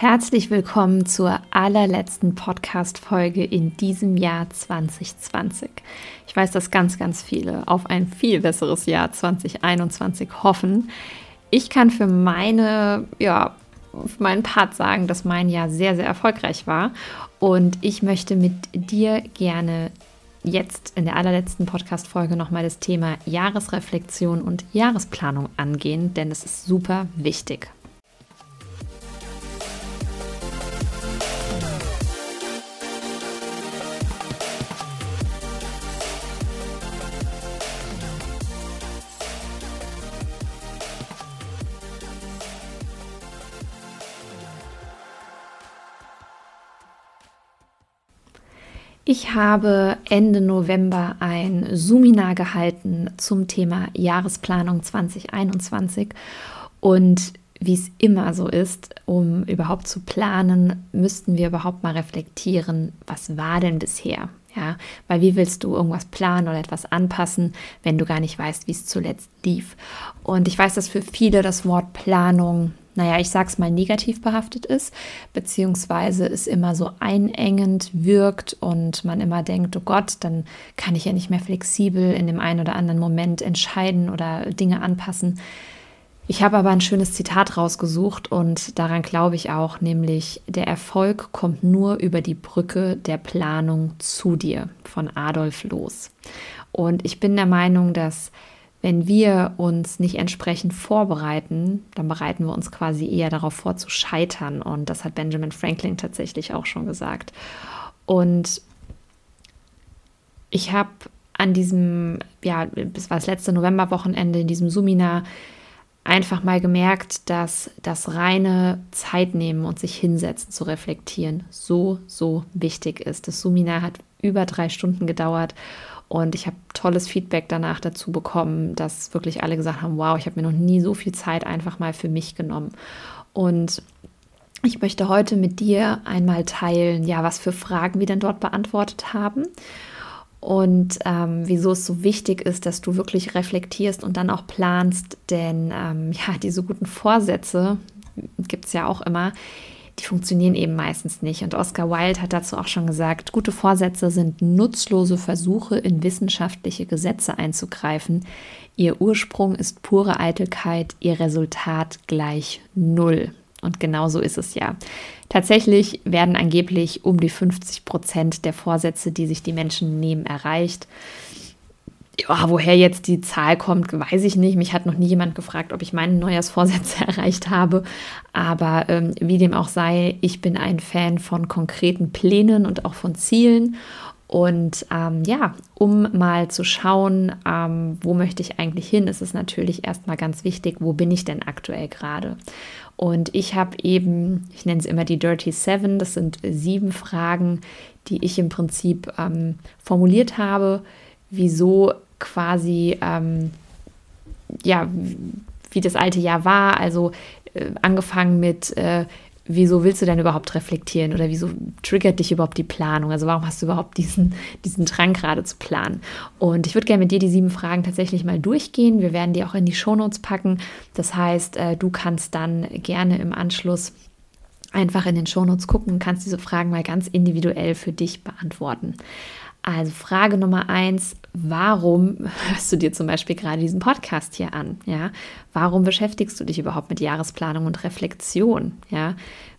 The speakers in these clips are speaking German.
Herzlich willkommen zur allerletzten Podcast-Folge in diesem Jahr 2020. Ich weiß, dass ganz, ganz viele auf ein viel besseres Jahr 2021 hoffen. Ich kann für meine, ja, für meinen Part sagen, dass mein Jahr sehr, sehr erfolgreich war. Und ich möchte mit dir gerne jetzt in der allerletzten Podcast-Folge nochmal das Thema Jahresreflexion und Jahresplanung angehen, denn es ist super wichtig. Ich habe Ende November ein Seminar gehalten zum Thema Jahresplanung 2021 und wie es immer so ist, um überhaupt zu planen, müssten wir überhaupt mal reflektieren, was war denn bisher? Ja, weil wie willst du irgendwas planen oder etwas anpassen, wenn du gar nicht weißt, wie es zuletzt lief? Und ich weiß, dass für viele das Wort Planung naja, ich sag's mal, negativ behaftet ist, beziehungsweise es immer so einengend wirkt und man immer denkt, oh Gott, dann kann ich ja nicht mehr flexibel in dem einen oder anderen Moment entscheiden oder Dinge anpassen. Ich habe aber ein schönes Zitat rausgesucht und daran glaube ich auch, nämlich der Erfolg kommt nur über die Brücke der Planung zu dir von Adolf Loos. Und ich bin der Meinung, dass wenn wir uns nicht entsprechend vorbereiten, dann bereiten wir uns quasi eher darauf vor zu scheitern. Und das hat Benjamin Franklin tatsächlich auch schon gesagt. Und ich habe an diesem, ja, das war das letzte Novemberwochenende in diesem Seminar, einfach mal gemerkt, dass das reine Zeit nehmen und sich hinsetzen zu reflektieren so, so wichtig ist. Das Seminar hat über drei Stunden gedauert und ich habe tolles Feedback danach dazu bekommen, dass wirklich alle gesagt haben, wow, ich habe mir noch nie so viel Zeit einfach mal für mich genommen. Und ich möchte heute mit dir einmal teilen, ja, was für Fragen wir denn dort beantwortet haben. Und ähm, wieso es so wichtig ist, dass du wirklich reflektierst und dann auch planst, denn ähm, ja, diese guten Vorsätze gibt es ja auch immer, die funktionieren eben meistens nicht. Und Oscar Wilde hat dazu auch schon gesagt, gute Vorsätze sind nutzlose Versuche, in wissenschaftliche Gesetze einzugreifen. Ihr Ursprung ist pure Eitelkeit, ihr Resultat gleich null. Und genau so ist es ja. Tatsächlich werden angeblich um die 50 Prozent der Vorsätze, die sich die Menschen nehmen, erreicht. Ja, woher jetzt die Zahl kommt, weiß ich nicht. Mich hat noch nie jemand gefragt, ob ich meine Neujahrsvorsätze erreicht habe. Aber ähm, wie dem auch sei, ich bin ein Fan von konkreten Plänen und auch von Zielen. Und ähm, ja, um mal zu schauen, ähm, wo möchte ich eigentlich hin, ist es natürlich erstmal ganz wichtig, wo bin ich denn aktuell gerade? Und ich habe eben, ich nenne es immer die Dirty Seven, das sind sieben Fragen, die ich im Prinzip ähm, formuliert habe, wieso quasi, ähm, ja, wie das alte Jahr war. Also äh, angefangen mit, äh, wieso willst du denn überhaupt reflektieren oder wieso triggert dich überhaupt die Planung? Also warum hast du überhaupt diesen, diesen Drang gerade zu planen? Und ich würde gerne mit dir die sieben Fragen tatsächlich mal durchgehen. Wir werden die auch in die Shownotes packen. Das heißt, äh, du kannst dann gerne im Anschluss einfach in den Shownotes gucken und kannst diese Fragen mal ganz individuell für dich beantworten. Also Frage Nummer eins, warum hörst du dir zum Beispiel gerade diesen Podcast hier an? Ja, warum beschäftigst du dich überhaupt mit Jahresplanung und Reflexion? Ja,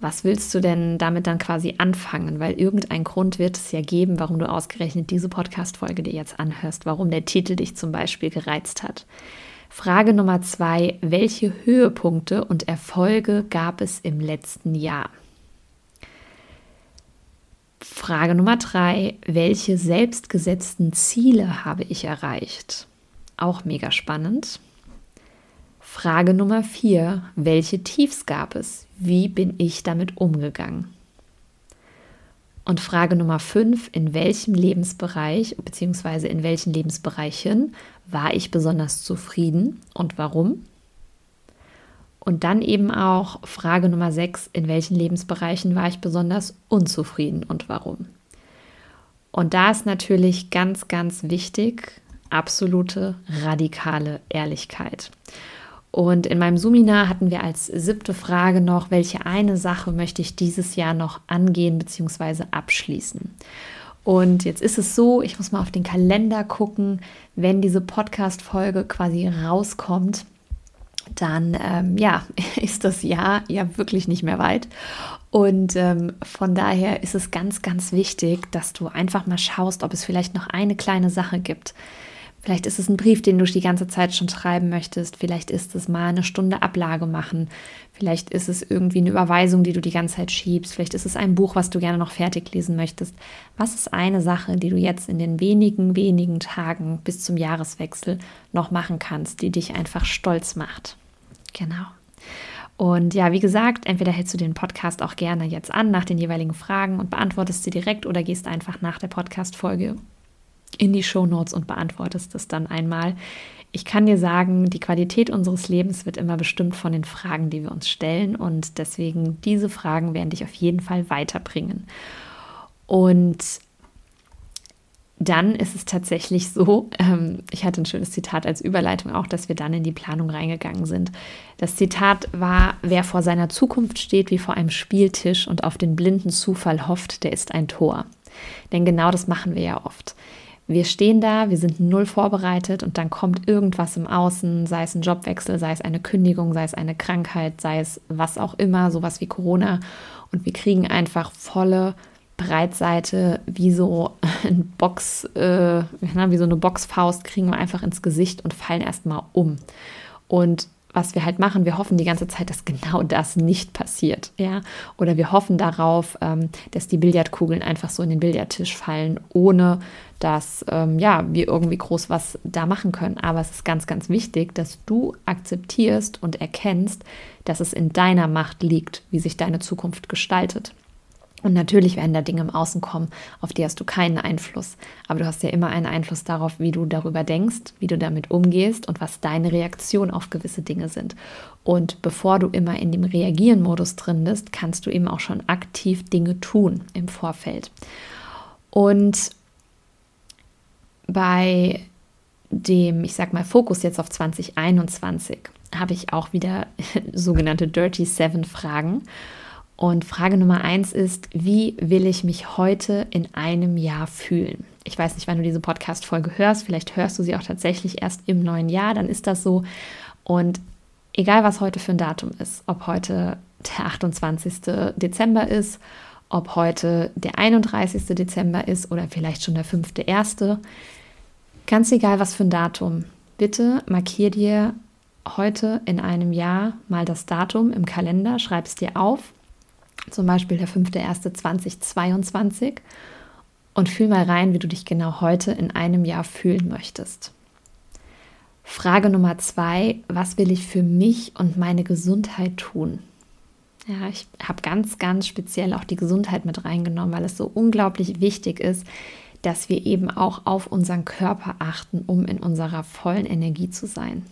was willst du denn damit dann quasi anfangen? Weil irgendein Grund wird es ja geben, warum du ausgerechnet diese Podcast-Folge dir jetzt anhörst, warum der Titel dich zum Beispiel gereizt hat. Frage Nummer zwei, welche Höhepunkte und Erfolge gab es im letzten Jahr? Frage Nummer drei, welche selbstgesetzten Ziele habe ich erreicht? Auch mega spannend. Frage Nummer vier, welche Tiefs gab es? Wie bin ich damit umgegangen? Und Frage Nummer fünf, in welchem Lebensbereich bzw. in welchen Lebensbereichen war ich besonders zufrieden und warum? Und dann eben auch Frage Nummer 6, in welchen Lebensbereichen war ich besonders unzufrieden und warum? Und da ist natürlich ganz, ganz wichtig, absolute radikale Ehrlichkeit. Und in meinem Suminar hatten wir als siebte Frage noch, welche eine Sache möchte ich dieses Jahr noch angehen bzw. abschließen. Und jetzt ist es so, ich muss mal auf den Kalender gucken, wenn diese Podcast-Folge quasi rauskommt, dann ähm, ja, ist das Jahr ja wirklich nicht mehr weit. Und ähm, von daher ist es ganz, ganz wichtig, dass du einfach mal schaust, ob es vielleicht noch eine kleine Sache gibt. Vielleicht ist es ein Brief, den du die ganze Zeit schon schreiben möchtest. Vielleicht ist es mal eine Stunde Ablage machen. Vielleicht ist es irgendwie eine Überweisung, die du die ganze Zeit schiebst. Vielleicht ist es ein Buch, was du gerne noch fertig lesen möchtest. Was ist eine Sache, die du jetzt in den wenigen, wenigen Tagen bis zum Jahreswechsel noch machen kannst, die dich einfach stolz macht? Genau. Und ja, wie gesagt, entweder hältst du den Podcast auch gerne jetzt an nach den jeweiligen Fragen und beantwortest sie direkt oder gehst einfach nach der Podcast-Folge in die Show Notes und beantwortest es dann einmal. Ich kann dir sagen, die Qualität unseres Lebens wird immer bestimmt von den Fragen, die wir uns stellen und deswegen diese Fragen werden dich auf jeden Fall weiterbringen. Und dann ist es tatsächlich so, ähm, ich hatte ein schönes Zitat als Überleitung auch, dass wir dann in die Planung reingegangen sind. Das Zitat war, wer vor seiner Zukunft steht wie vor einem Spieltisch und auf den blinden Zufall hofft, der ist ein Tor. Denn genau das machen wir ja oft. Wir stehen da, wir sind null vorbereitet und dann kommt irgendwas im Außen, sei es ein Jobwechsel, sei es eine Kündigung, sei es eine Krankheit, sei es was auch immer, sowas wie Corona. Und wir kriegen einfach volle Breitseite wie so ein Box, äh, wie so eine Boxfaust kriegen wir einfach ins Gesicht und fallen erstmal um. Und was wir halt machen, wir hoffen die ganze Zeit, dass genau das nicht passiert, ja. Oder wir hoffen darauf, ähm, dass die Billardkugeln einfach so in den Billardtisch fallen, ohne dass ähm, ja wir irgendwie groß was da machen können. Aber es ist ganz, ganz wichtig, dass du akzeptierst und erkennst, dass es in deiner Macht liegt, wie sich deine Zukunft gestaltet. Und natürlich werden da Dinge im Außen kommen, auf die hast du keinen Einfluss. Aber du hast ja immer einen Einfluss darauf, wie du darüber denkst, wie du damit umgehst und was deine Reaktion auf gewisse Dinge sind. Und bevor du immer in dem Reagieren-Modus drin bist, kannst du eben auch schon aktiv Dinge tun im Vorfeld. Und bei dem, ich sag mal, Fokus jetzt auf 2021 habe ich auch wieder sogenannte Dirty Seven Fragen. Und Frage Nummer eins ist, wie will ich mich heute in einem Jahr fühlen? Ich weiß nicht, wann du diese Podcast-Folge hörst. Vielleicht hörst du sie auch tatsächlich erst im neuen Jahr. Dann ist das so. Und egal, was heute für ein Datum ist, ob heute der 28. Dezember ist, ob heute der 31. Dezember ist oder vielleicht schon der 5.1., ganz egal, was für ein Datum, bitte markier dir heute in einem Jahr mal das Datum im Kalender, schreib es dir auf zum Beispiel der 5.1.2022 und fühl mal rein, wie du dich genau heute in einem Jahr fühlen möchtest. Frage Nummer zwei, was will ich für mich und meine Gesundheit tun? Ja, ich habe ganz, ganz speziell auch die Gesundheit mit reingenommen, weil es so unglaublich wichtig ist, dass wir eben auch auf unseren Körper achten, um in unserer vollen Energie zu sein.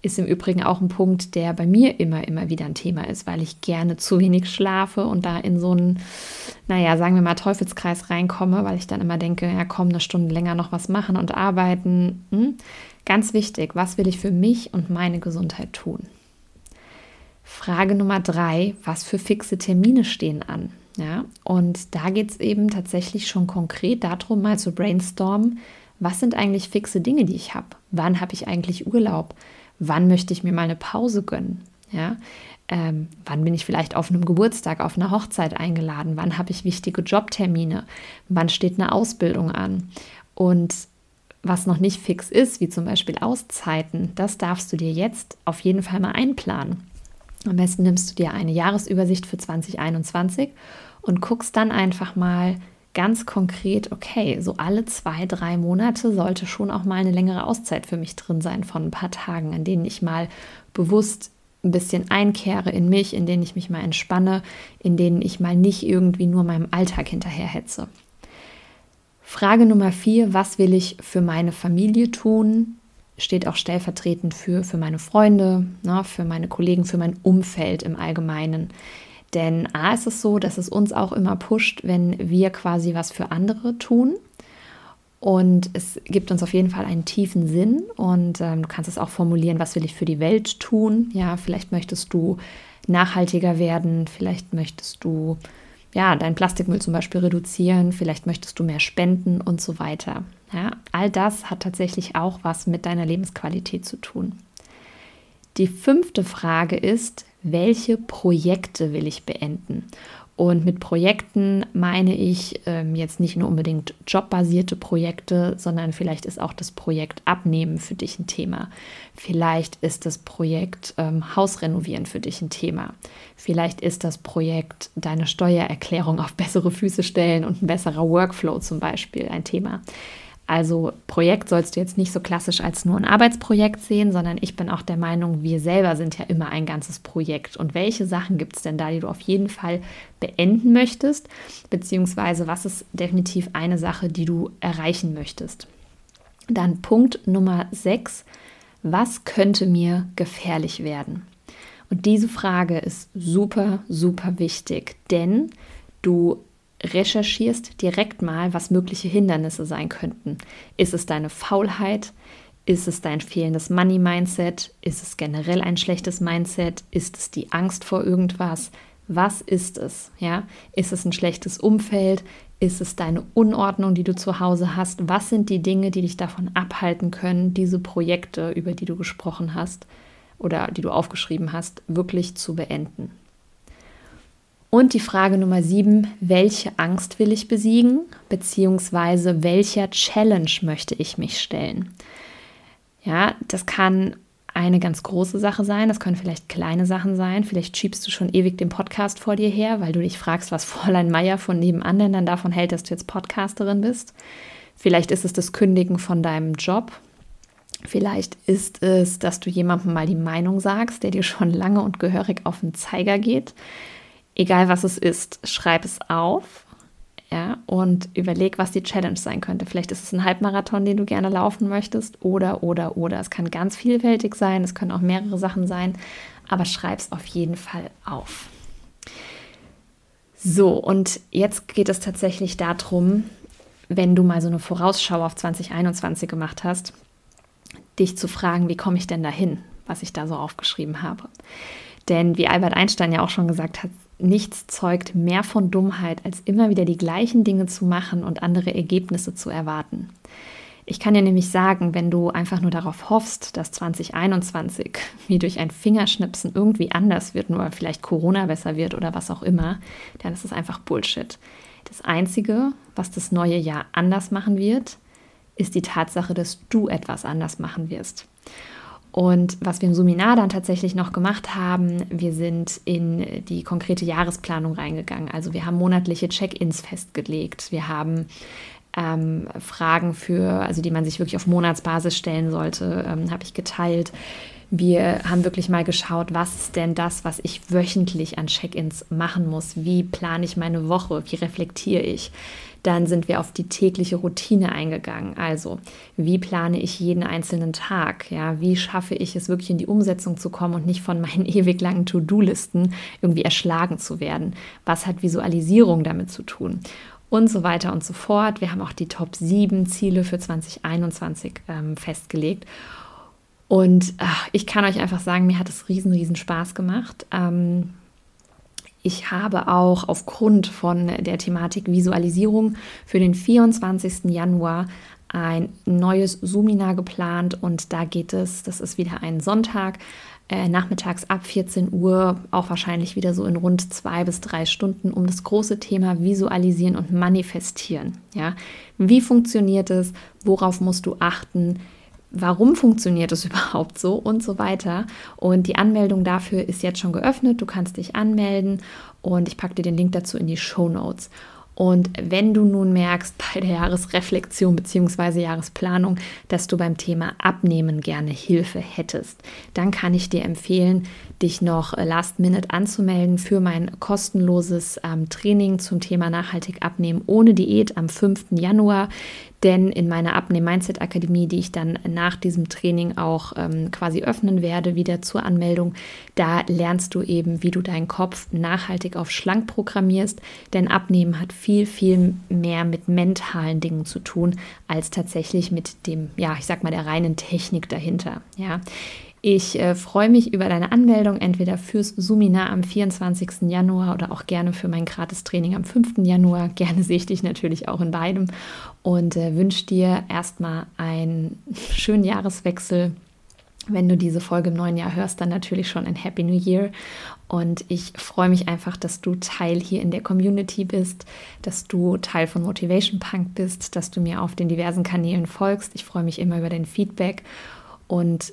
Ist im Übrigen auch ein Punkt, der bei mir immer, immer wieder ein Thema ist, weil ich gerne zu wenig schlafe und da in so einen, naja, sagen wir mal, Teufelskreis reinkomme, weil ich dann immer denke, ja, komm, eine Stunde länger noch was machen und arbeiten. Hm? Ganz wichtig, was will ich für mich und meine Gesundheit tun? Frage Nummer drei, was für fixe Termine stehen an? Ja, und da geht es eben tatsächlich schon konkret darum, mal zu brainstormen, was sind eigentlich fixe Dinge, die ich habe? Wann habe ich eigentlich Urlaub? Wann möchte ich mir mal eine Pause gönnen? Ja, ähm, wann bin ich vielleicht auf einem Geburtstag, auf einer Hochzeit eingeladen? Wann habe ich wichtige Jobtermine? Wann steht eine Ausbildung an? Und was noch nicht fix ist, wie zum Beispiel Auszeiten, das darfst du dir jetzt auf jeden Fall mal einplanen. Am besten nimmst du dir eine Jahresübersicht für 2021 und guckst dann einfach mal, ganz konkret, okay, so alle zwei, drei Monate sollte schon auch mal eine längere Auszeit für mich drin sein von ein paar Tagen, in denen ich mal bewusst ein bisschen einkehre in mich, in denen ich mich mal entspanne, in denen ich mal nicht irgendwie nur meinem Alltag hinterherhetze. Frage Nummer vier, was will ich für meine Familie tun? Steht auch stellvertretend für, für meine Freunde, ne, für meine Kollegen, für mein Umfeld im Allgemeinen. Denn A ist es so, dass es uns auch immer pusht, wenn wir quasi was für andere tun. Und es gibt uns auf jeden Fall einen tiefen Sinn und ähm, du kannst es auch formulieren, was will ich für die Welt tun? Ja, vielleicht möchtest du nachhaltiger werden, vielleicht möchtest du ja, deinen Plastikmüll zum Beispiel reduzieren, vielleicht möchtest du mehr spenden und so weiter. Ja, all das hat tatsächlich auch was mit deiner Lebensqualität zu tun. Die fünfte Frage ist, welche Projekte will ich beenden? Und mit Projekten meine ich ähm, jetzt nicht nur unbedingt jobbasierte Projekte, sondern vielleicht ist auch das Projekt Abnehmen für dich ein Thema. Vielleicht ist das Projekt ähm, Haus renovieren für dich ein Thema. Vielleicht ist das Projekt deine Steuererklärung auf bessere Füße stellen und ein besserer Workflow zum Beispiel ein Thema. Also Projekt sollst du jetzt nicht so klassisch als nur ein Arbeitsprojekt sehen, sondern ich bin auch der Meinung, wir selber sind ja immer ein ganzes Projekt. Und welche Sachen gibt es denn da, die du auf jeden Fall beenden möchtest? Beziehungsweise was ist definitiv eine Sache, die du erreichen möchtest? Dann Punkt Nummer 6. Was könnte mir gefährlich werden? Und diese Frage ist super, super wichtig, denn du recherchierst direkt mal, was mögliche Hindernisse sein könnten. Ist es deine Faulheit? Ist es dein fehlendes Money-Mindset? Ist es generell ein schlechtes Mindset? Ist es die Angst vor irgendwas? Was ist es? Ja? Ist es ein schlechtes Umfeld? Ist es deine Unordnung, die du zu Hause hast? Was sind die Dinge, die dich davon abhalten können, diese Projekte, über die du gesprochen hast oder die du aufgeschrieben hast, wirklich zu beenden? Und die Frage Nummer sieben, welche Angst will ich besiegen, beziehungsweise welcher Challenge möchte ich mich stellen? Ja, das kann eine ganz große Sache sein, das können vielleicht kleine Sachen sein. Vielleicht schiebst du schon ewig den Podcast vor dir her, weil du dich fragst, was Fräulein Meier von nebenan denn dann davon hält, dass du jetzt Podcasterin bist. Vielleicht ist es das Kündigen von deinem Job. Vielleicht ist es, dass du jemandem mal die Meinung sagst, der dir schon lange und gehörig auf den Zeiger geht egal was es ist, schreib es auf ja, und überleg, was die Challenge sein könnte. Vielleicht ist es ein Halbmarathon, den du gerne laufen möchtest oder, oder, oder. Es kann ganz vielfältig sein, es können auch mehrere Sachen sein, aber schreib es auf jeden Fall auf. So, und jetzt geht es tatsächlich darum, wenn du mal so eine Vorausschau auf 2021 gemacht hast, dich zu fragen, wie komme ich denn dahin, was ich da so aufgeschrieben habe. Denn wie Albert Einstein ja auch schon gesagt hat, Nichts zeugt mehr von Dummheit, als immer wieder die gleichen Dinge zu machen und andere Ergebnisse zu erwarten. Ich kann dir nämlich sagen, wenn du einfach nur darauf hoffst, dass 2021 wie durch ein Fingerschnipsen irgendwie anders wird, nur vielleicht Corona besser wird oder was auch immer, dann ist es einfach Bullshit. Das Einzige, was das neue Jahr anders machen wird, ist die Tatsache, dass du etwas anders machen wirst. Und was wir im Seminar dann tatsächlich noch gemacht haben, wir sind in die konkrete Jahresplanung reingegangen. Also wir haben monatliche Check-ins festgelegt. Wir haben ähm, Fragen für, also die man sich wirklich auf Monatsbasis stellen sollte, ähm, habe ich geteilt. Wir haben wirklich mal geschaut, was ist denn das, was ich wöchentlich an Check-ins machen muss? Wie plane ich meine Woche? Wie reflektiere ich? Dann sind wir auf die tägliche Routine eingegangen. Also, wie plane ich jeden einzelnen Tag? Ja, wie schaffe ich es wirklich in die Umsetzung zu kommen und nicht von meinen ewig langen To-Do-Listen irgendwie erschlagen zu werden? Was hat Visualisierung damit zu tun? Und so weiter und so fort. Wir haben auch die Top 7 Ziele für 2021 ähm, festgelegt. Und ach, ich kann euch einfach sagen, mir hat es riesen, riesen Spaß gemacht. Ähm, ich habe auch aufgrund von der Thematik Visualisierung für den 24. Januar ein neues Seminar geplant und da geht es, das ist wieder ein Sonntag, äh, nachmittags ab 14 Uhr, auch wahrscheinlich wieder so in rund zwei bis drei Stunden, um das große Thema Visualisieren und Manifestieren. Ja? Wie funktioniert es? Worauf musst du achten? Warum funktioniert es überhaupt so und so weiter. Und die Anmeldung dafür ist jetzt schon geöffnet. Du kannst dich anmelden und ich packe dir den Link dazu in die Show Notes. Und wenn du nun merkst bei der Jahresreflexion bzw. Jahresplanung, dass du beim Thema Abnehmen gerne Hilfe hättest, dann kann ich dir empfehlen, dich noch last minute anzumelden für mein kostenloses ähm, Training zum Thema nachhaltig abnehmen ohne Diät am 5. Januar. Denn in meiner Abnehmen-Mindset-Akademie, die ich dann nach diesem Training auch ähm, quasi öffnen werde, wieder zur Anmeldung, da lernst du eben, wie du deinen Kopf nachhaltig auf schlank programmierst. Denn Abnehmen hat viel, viel mehr mit mentalen Dingen zu tun, als tatsächlich mit dem, ja, ich sag mal, der reinen Technik dahinter. Ja. Ich äh, freue mich über deine Anmeldung, entweder fürs Seminar am 24. Januar oder auch gerne für mein Gratis-Training am 5. Januar. Gerne sehe ich dich natürlich auch in beidem und äh, wünsche dir erstmal einen schönen Jahreswechsel. Wenn du diese Folge im neuen Jahr hörst, dann natürlich schon ein Happy New Year. Und ich freue mich einfach, dass du Teil hier in der Community bist, dass du Teil von Motivation Punk bist, dass du mir auf den diversen Kanälen folgst. Ich freue mich immer über dein Feedback und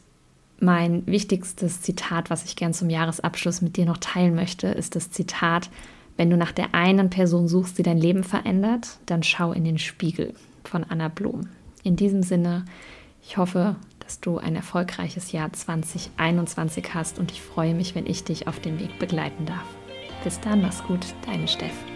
mein wichtigstes Zitat, was ich gern zum Jahresabschluss mit dir noch teilen möchte, ist das Zitat, wenn du nach der einen Person suchst, die dein Leben verändert, dann schau in den Spiegel von Anna Blum. In diesem Sinne, ich hoffe, dass du ein erfolgreiches Jahr 2021 hast und ich freue mich, wenn ich dich auf dem Weg begleiten darf. Bis dann, mach's gut, deine Steff.